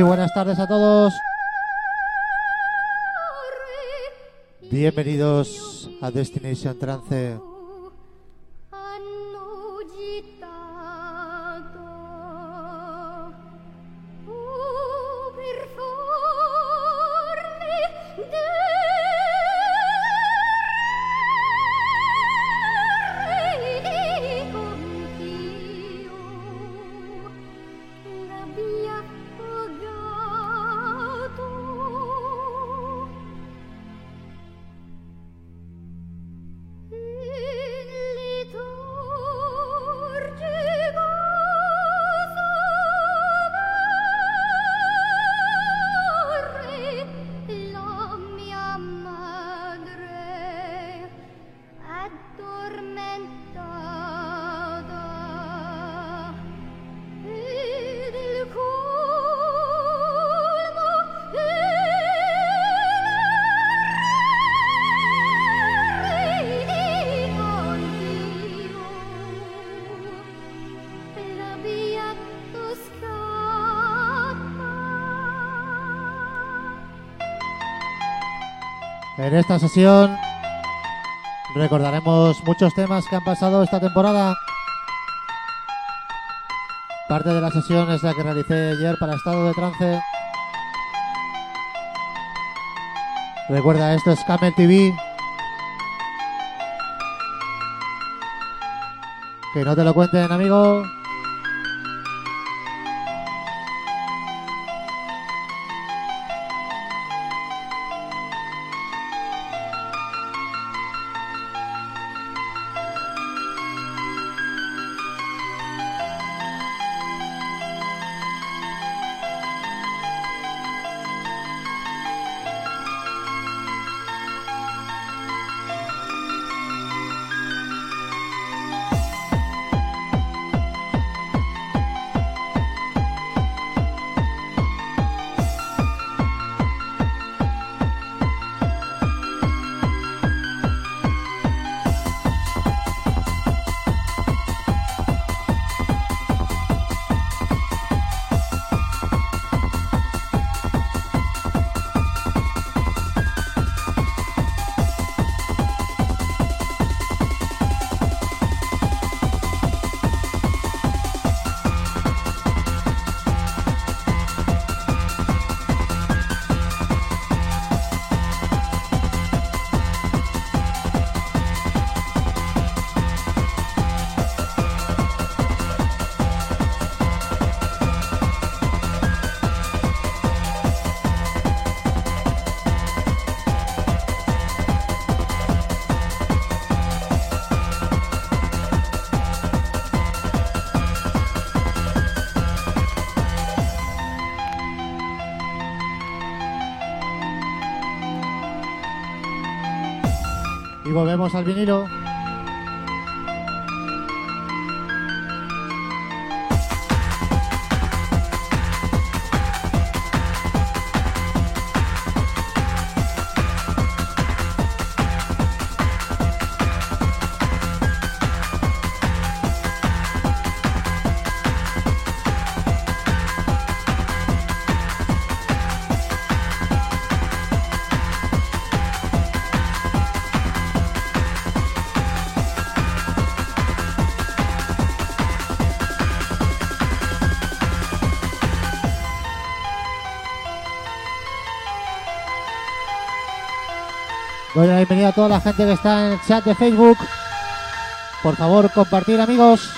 Muy buenas tardes a todos. Bienvenidos a Destination Trance. En esta sesión recordaremos muchos temas que han pasado esta temporada. Parte de la sesión es la que realicé ayer para Estado de Trance. Recuerda, esto es Camel TV. Que no te lo cuenten, amigo. Y Doy la bienvenida a toda la gente que está en el chat de Facebook. Por favor, compartir amigos.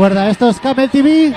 Recuerda, esto es Camel TV.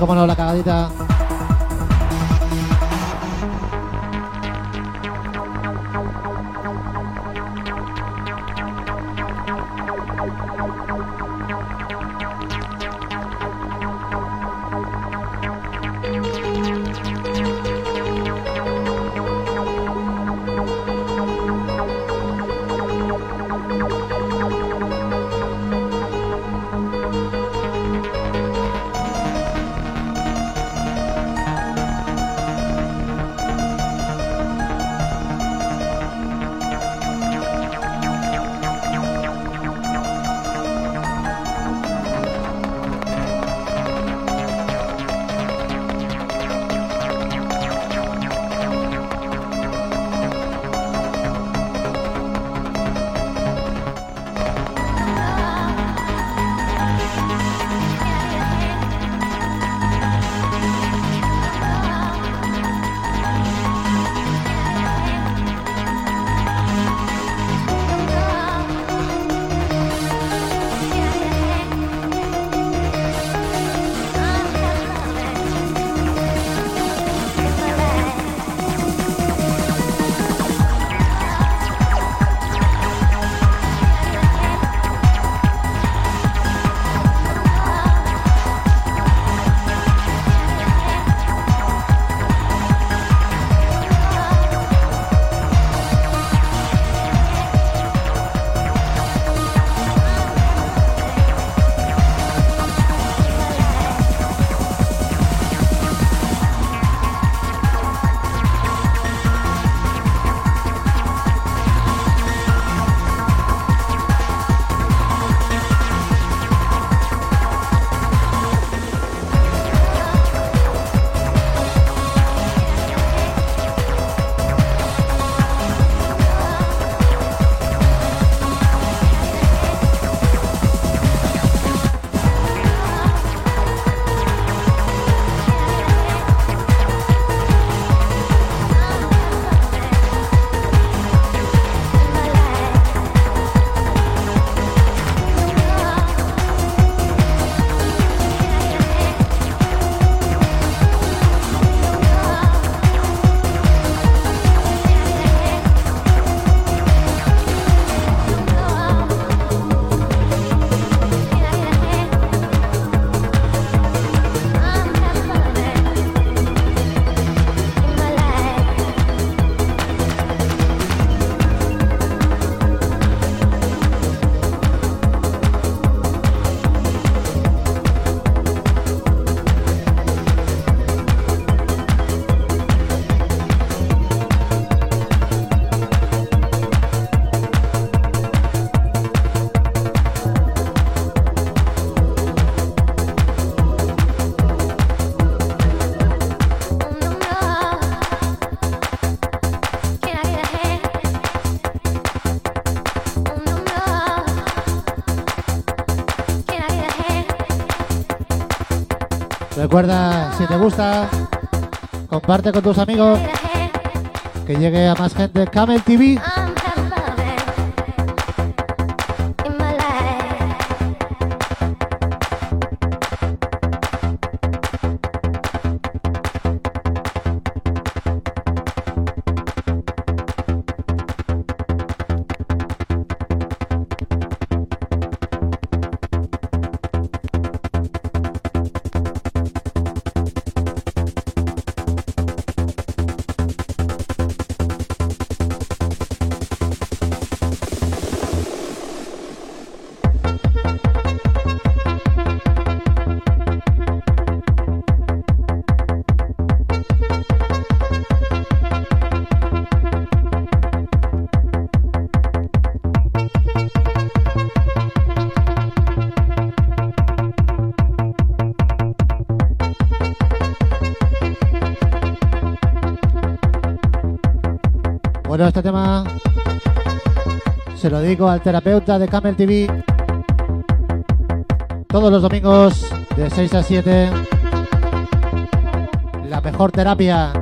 Y cómo no, la cagadita. Recuerda, si te gusta, comparte con tus amigos, que llegue a más gente. Camel TV. Este tema se lo dedico al terapeuta de Camel TV. Todos los domingos de 6 a 7. La mejor terapia.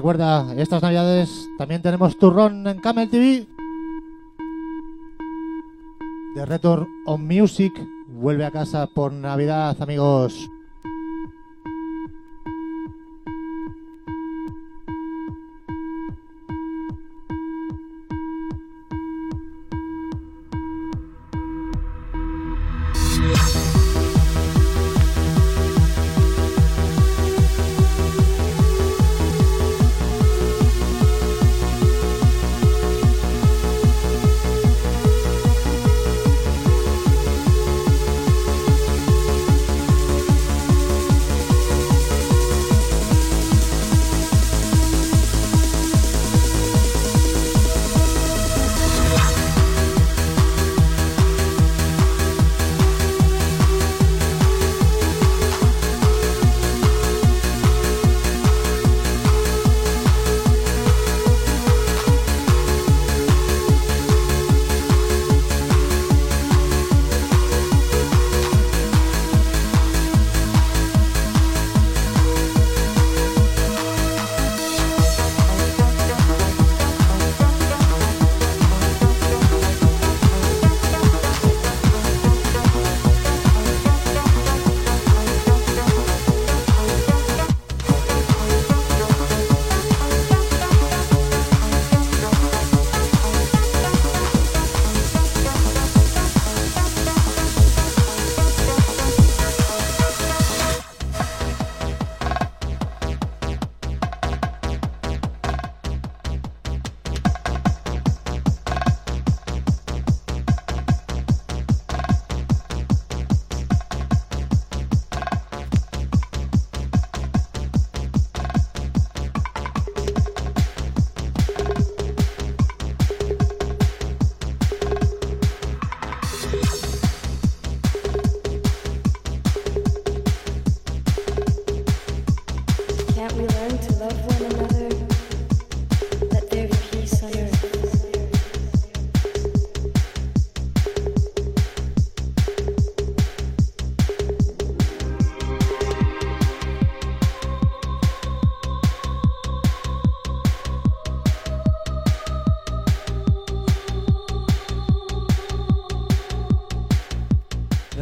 Recuerda, estas navidades también tenemos turrón en Camel TV. The Return on Music vuelve a casa por Navidad, amigos.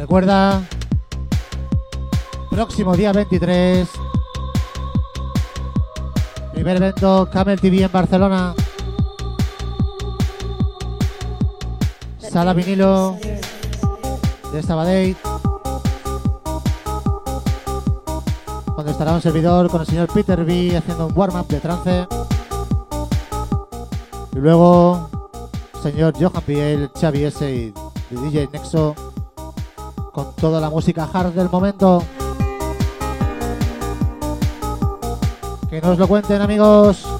Recuerda, próximo día 23, primer evento Camel TV en Barcelona. Sala vinilo de Sabadell, donde estará un servidor con el señor Peter B haciendo un warm-up de trance. Y luego, señor Johan Piel, Xavi S y DJ Nexo con toda la música hard del momento. Que nos lo cuenten amigos.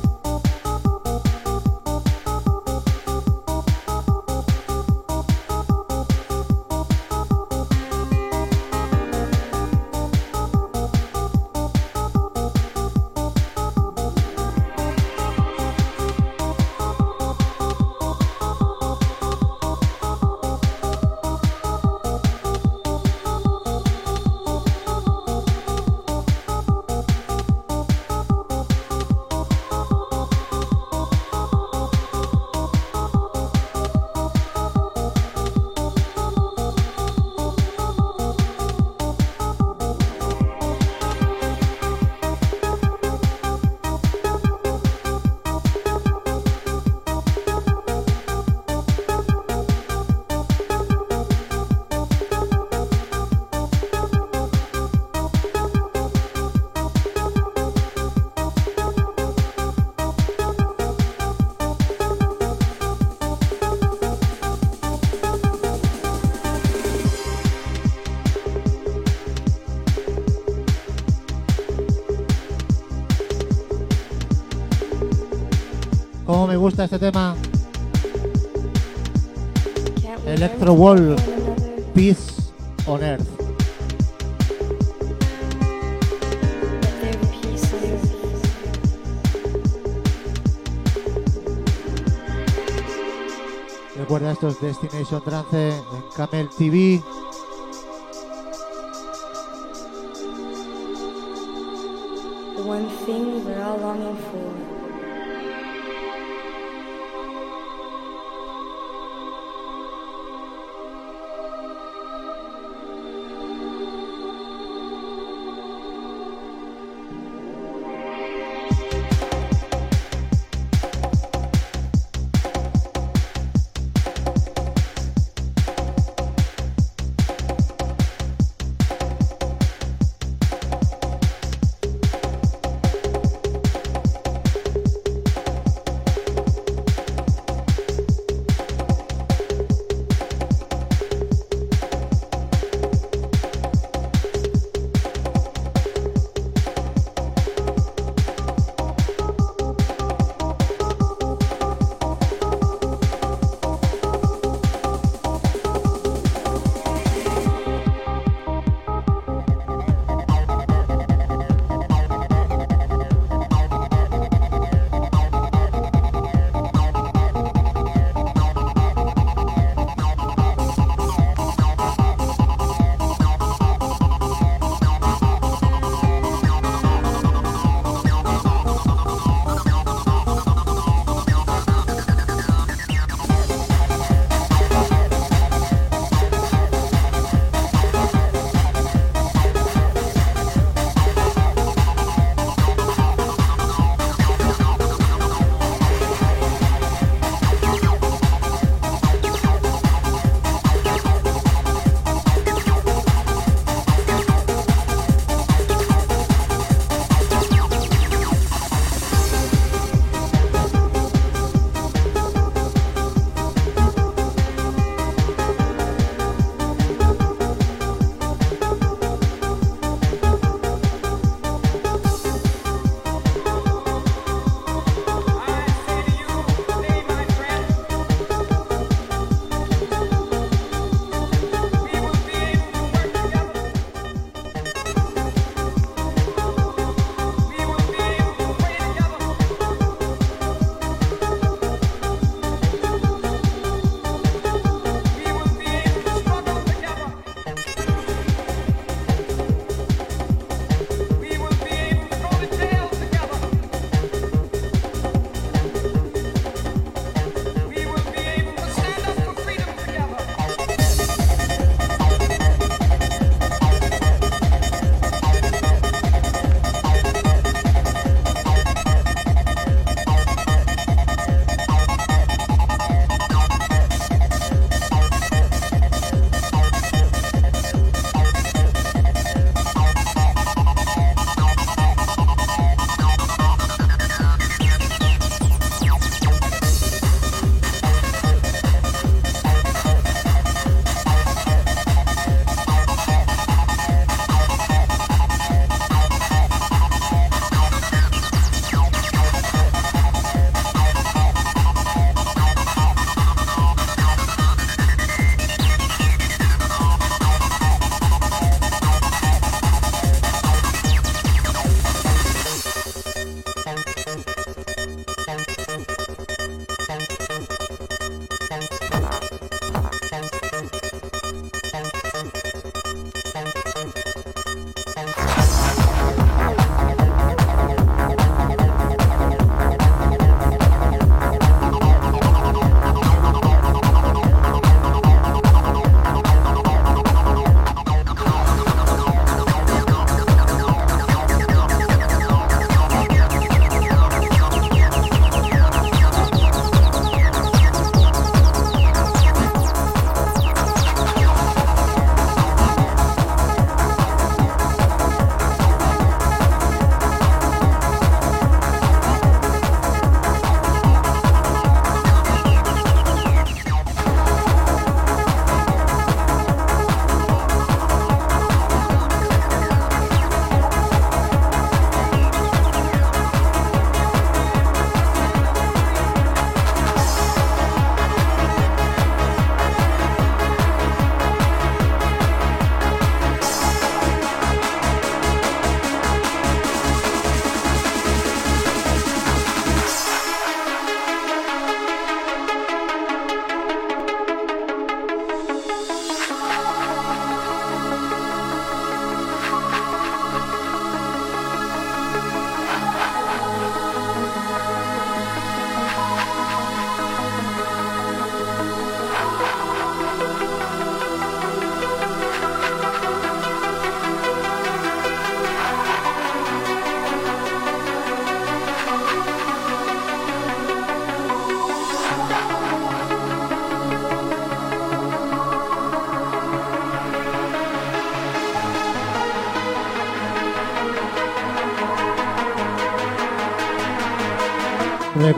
Gusta este tema. Electro Wall. peace on earth. Recuerda esto es Destination Trance en Camel TV.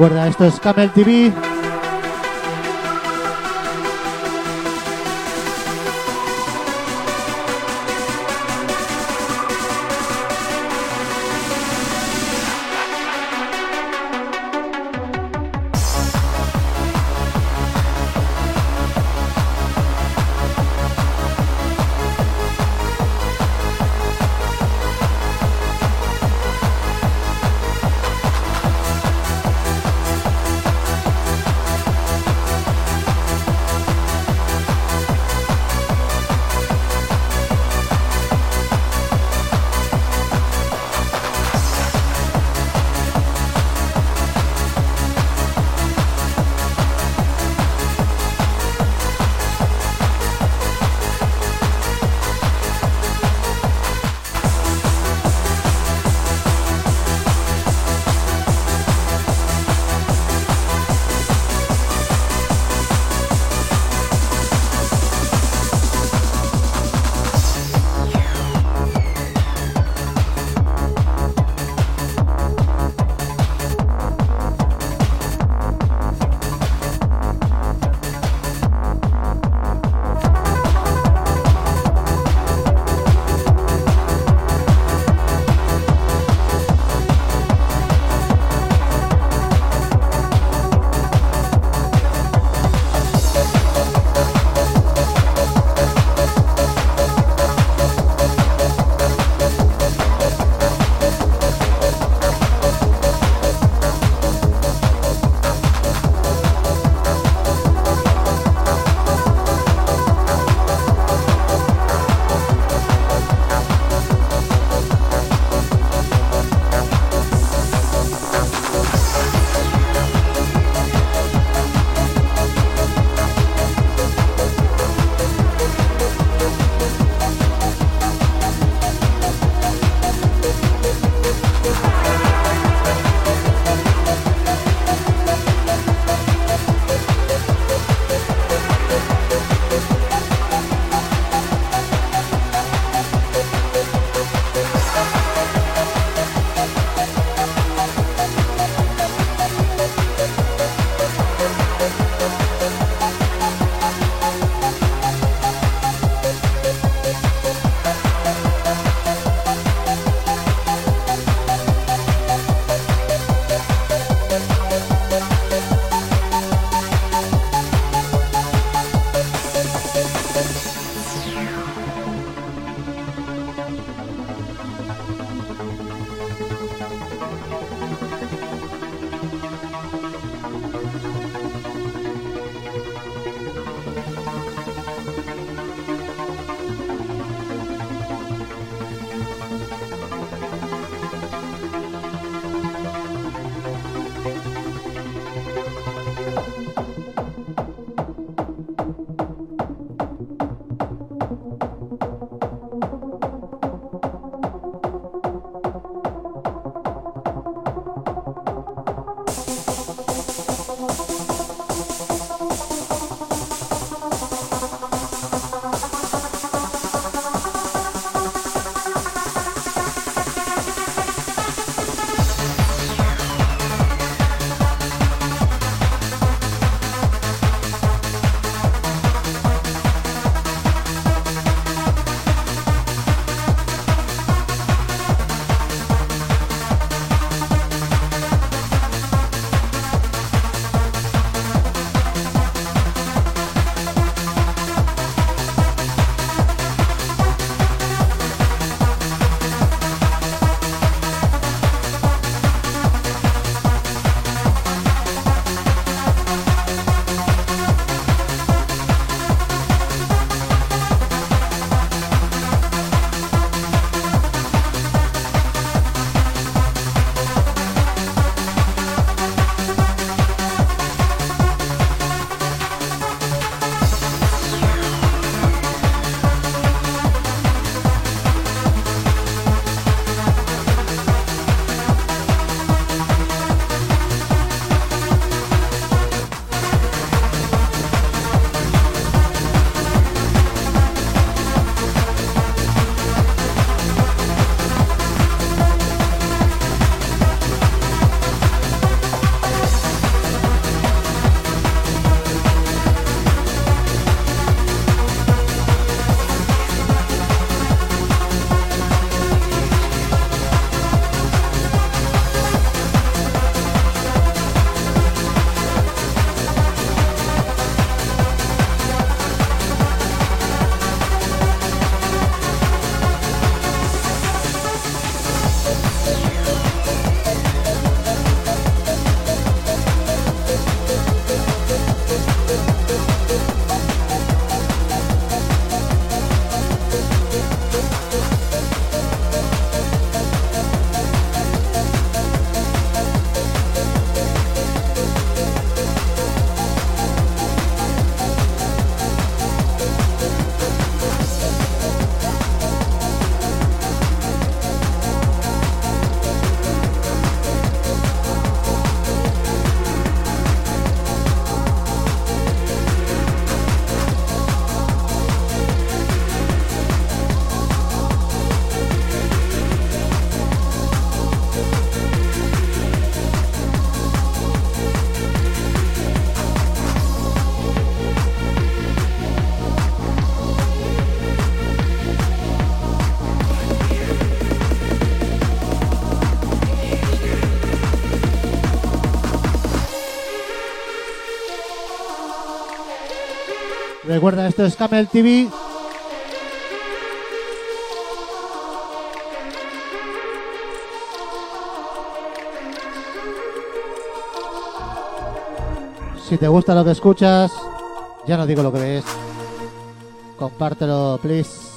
Recuerda, esto es Camel TV. Recuerda, esto es Camel TV. Si te gusta lo que escuchas, ya no digo lo que ves. Compártelo, please.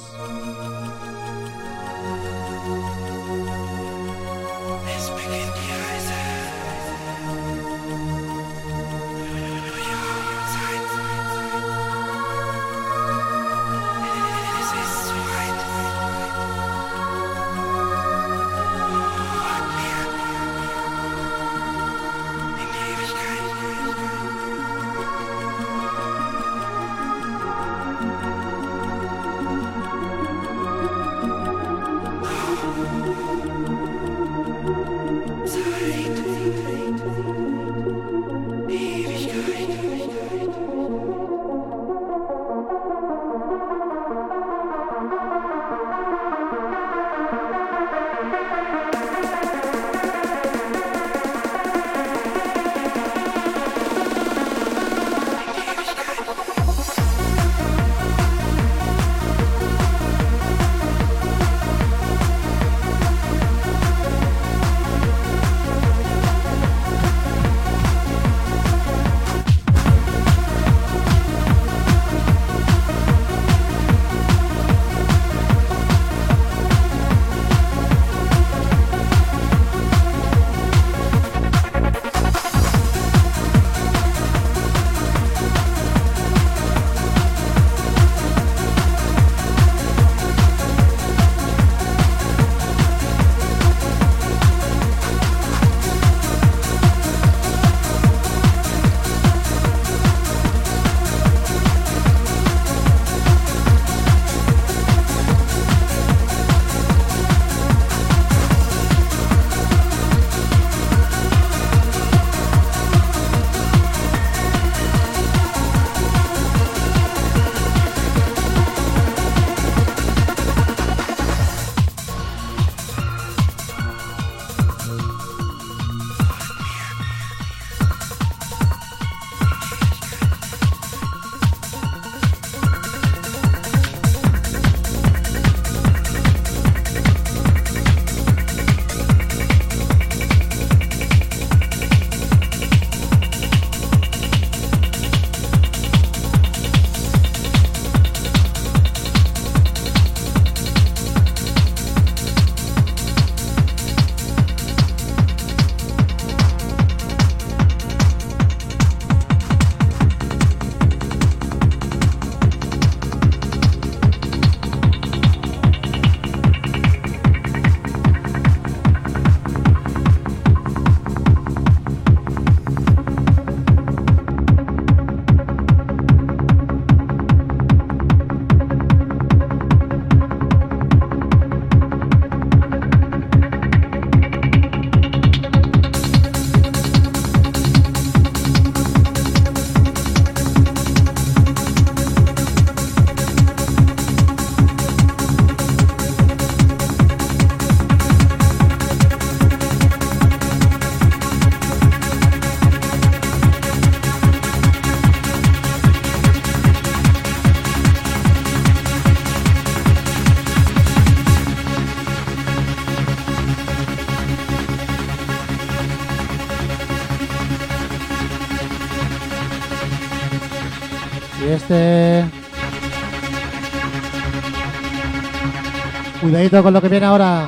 Cuidadito con lo que viene ahora.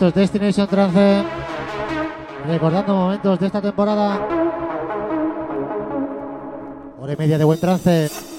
Recuerda esto es Destination Trance. Recordando momentos de esta temporada. Hora y media de buen trance.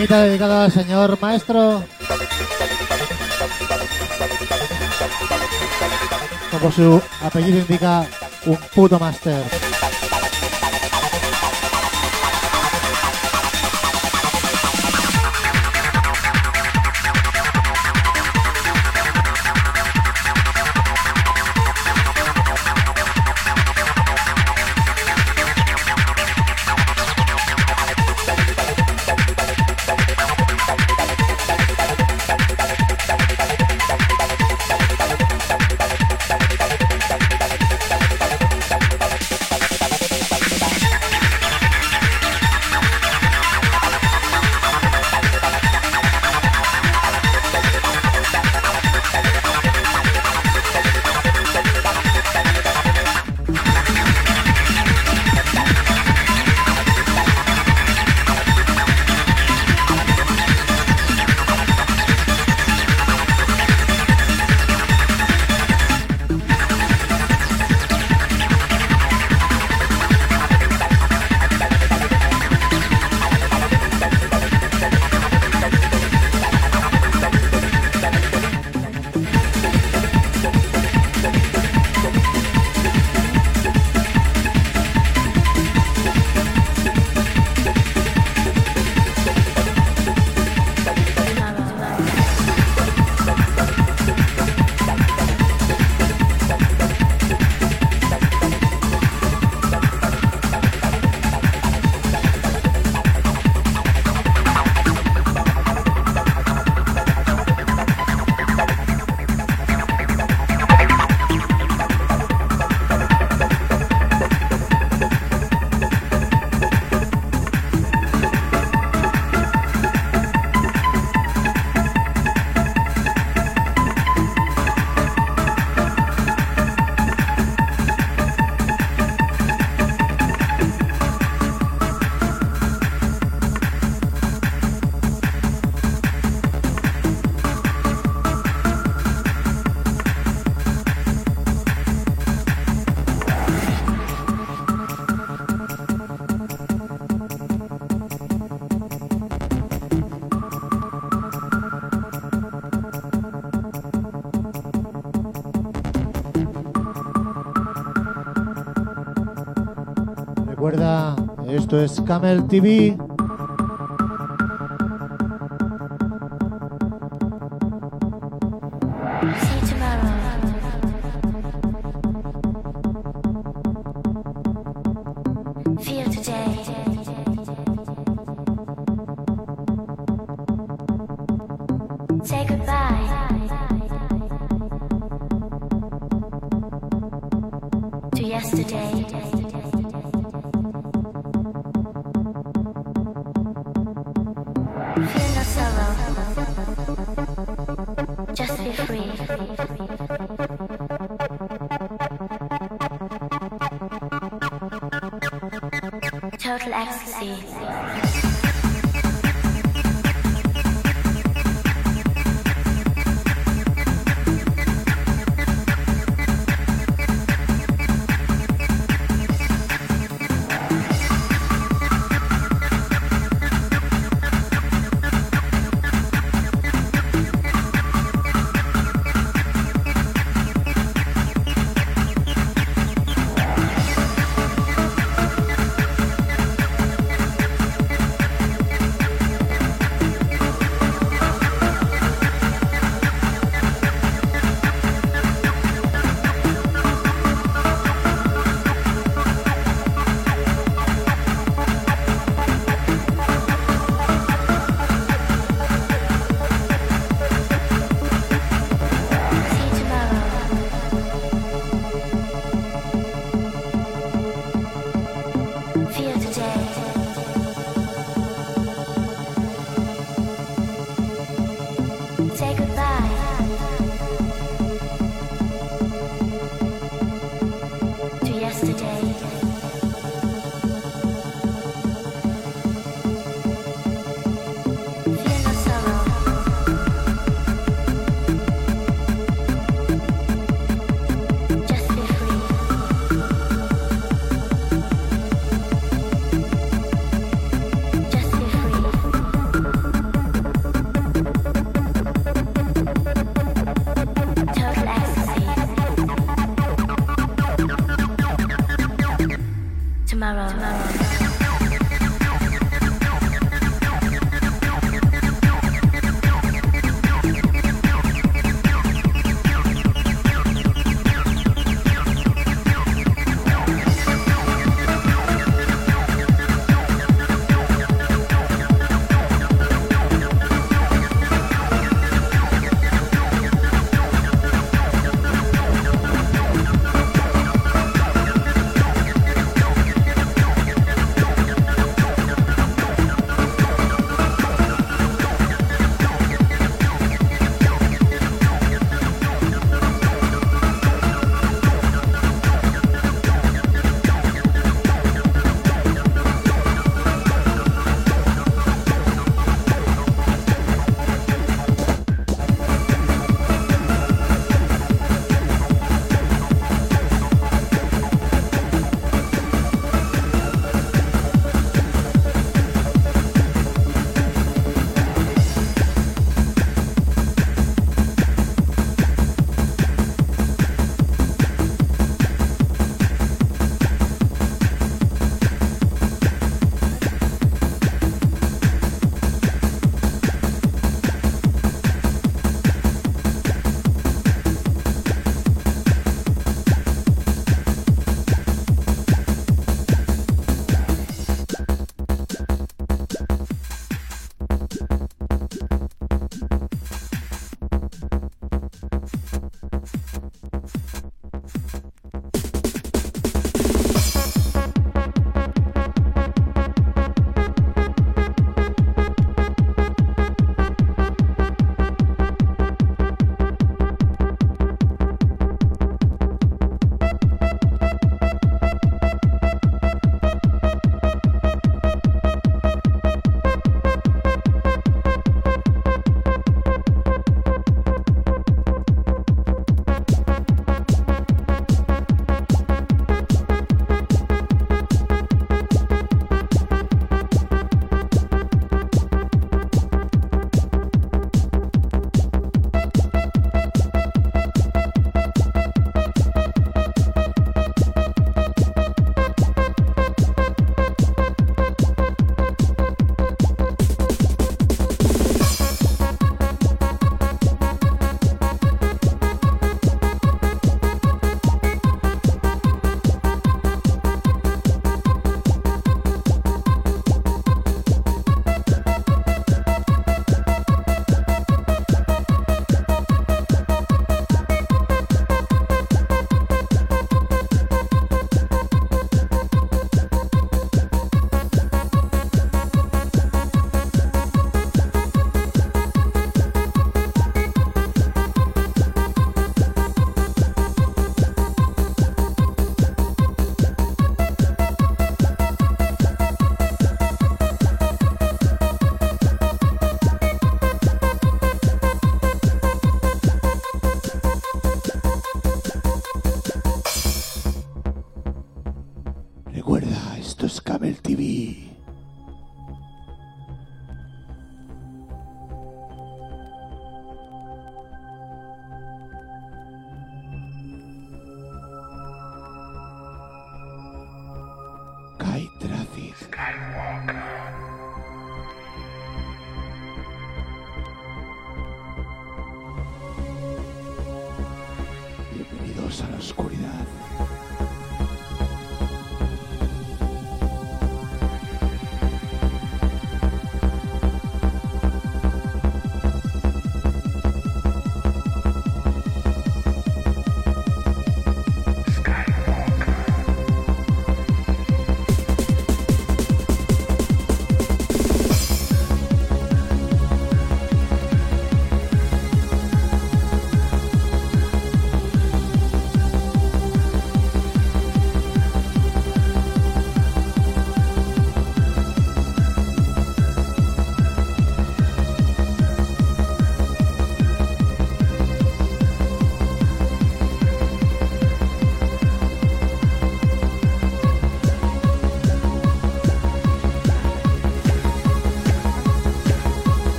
Temita dedicado al señor maestro. Como su apellido indica, un puto máster. Esto es Camel TV.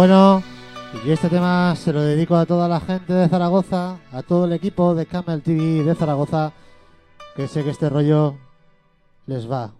Bueno, y este tema se lo dedico a toda la gente de Zaragoza, a todo el equipo de Camel TV de Zaragoza, que sé que este rollo les va.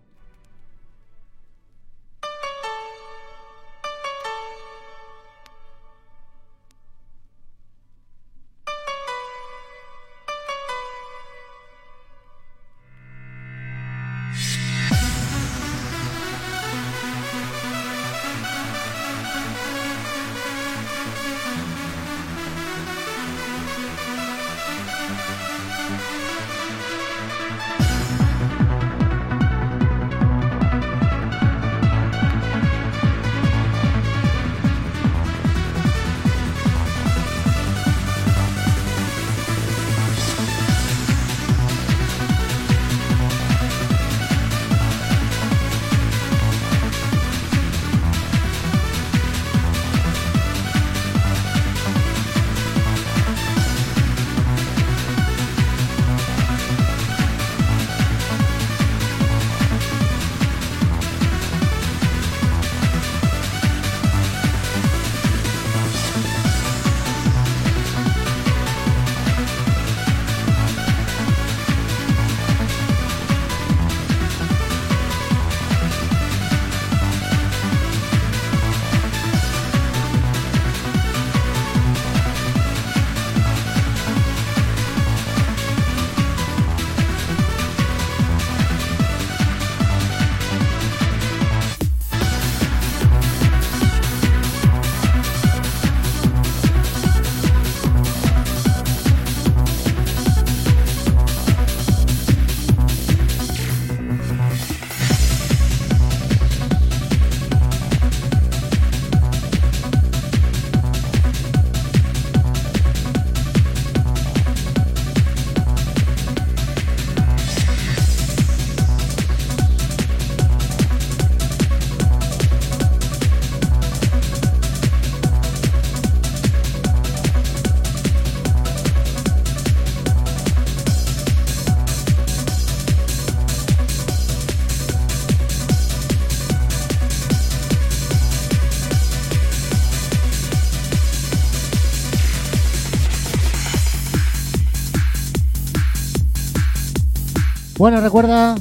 Bueno, recuerda,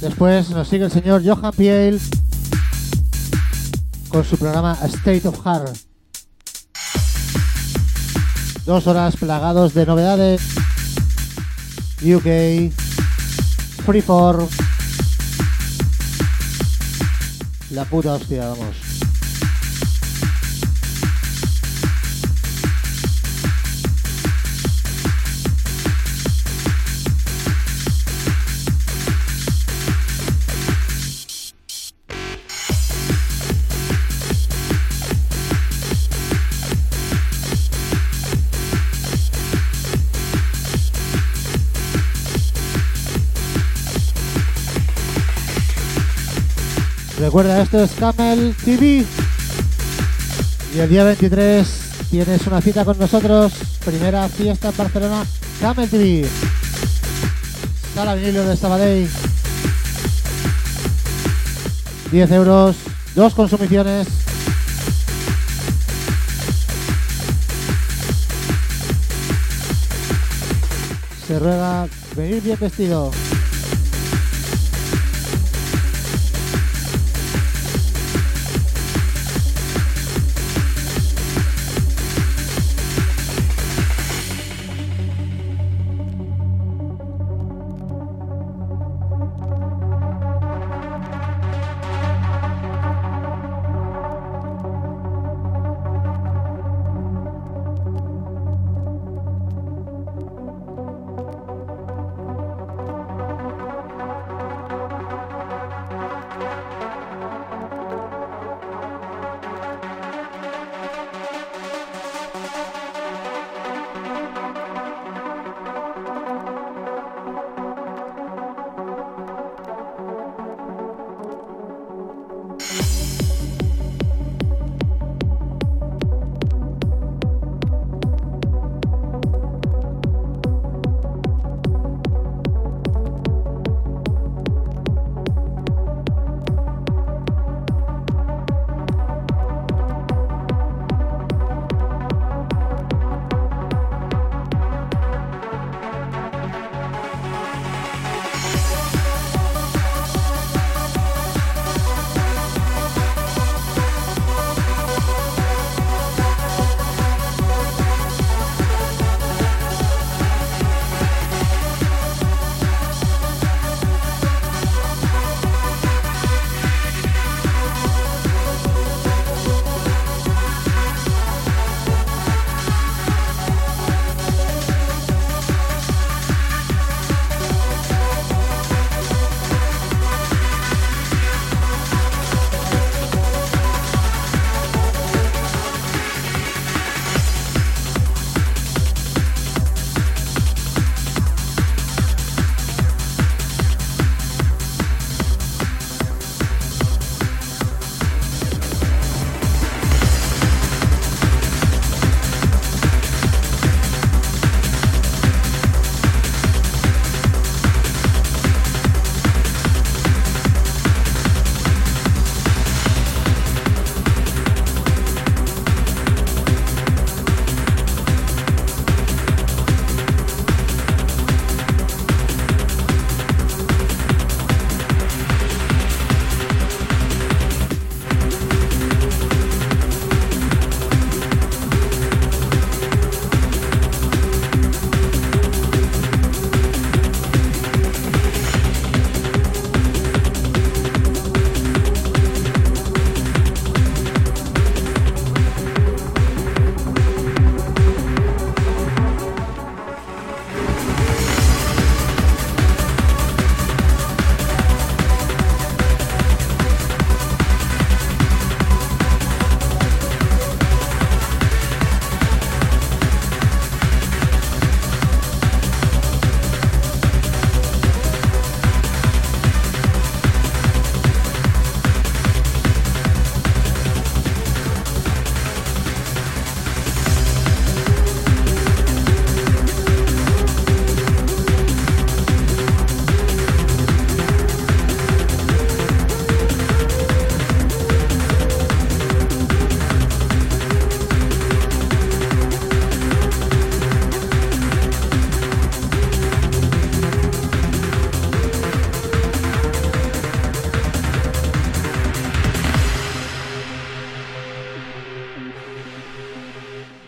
después nos sigue el señor Johan Piel con su programa State of Heart. Dos horas plagados de novedades. UK, Freeform. La puta hostia, vamos. Recuerda, esto es Camel TV. Y el día 23 tienes una cita con nosotros. Primera fiesta en Barcelona, Camel TV. Sala vinilo de Sabadell. 10 euros, dos consumiciones. Se ruega venir bien vestido.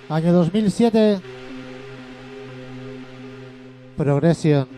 Año 2007. Progression.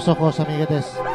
Cerrar los ojos, amiguetes. Bueno,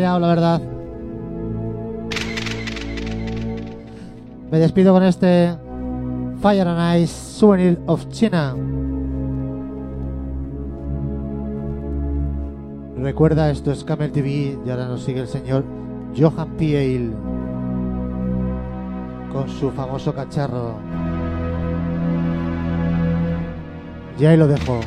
La verdad. Me despido con este Fire and Ice Souvenir of China. Recuerda, esto es Camel TV y ahora nos sigue el señor Johan Piel con su famoso cacharro. Y ahí lo dejo.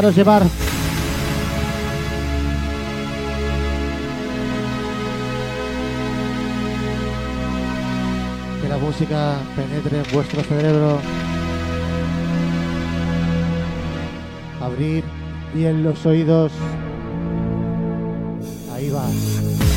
Dejaros llevar. Que la música penetre en vuestro cerebro. Abrir bien los oídos. Ahí va.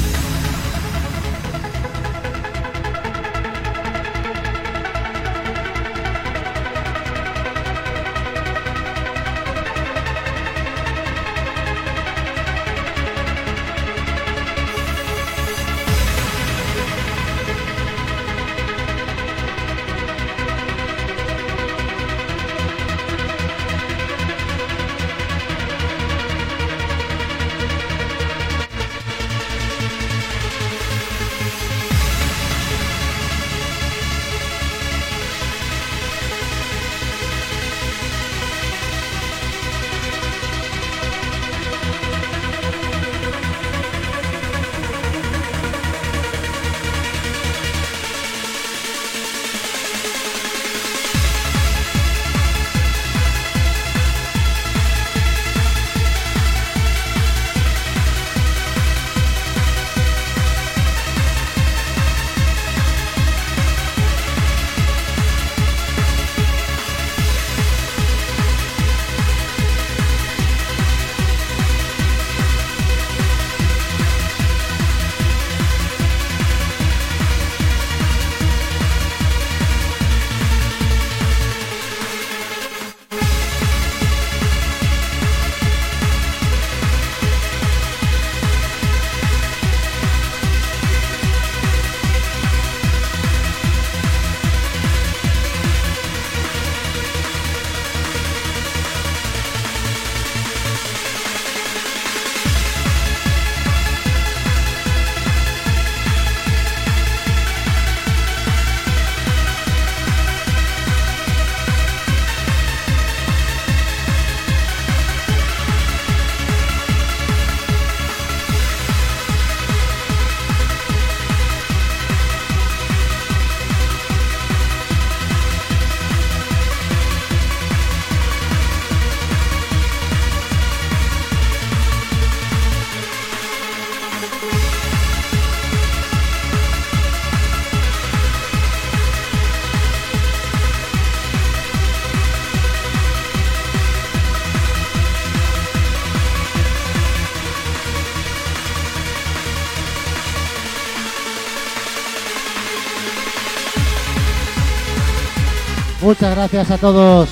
Muchas gracias a todos.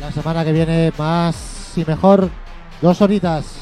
La semana que viene más y mejor, dos horitas.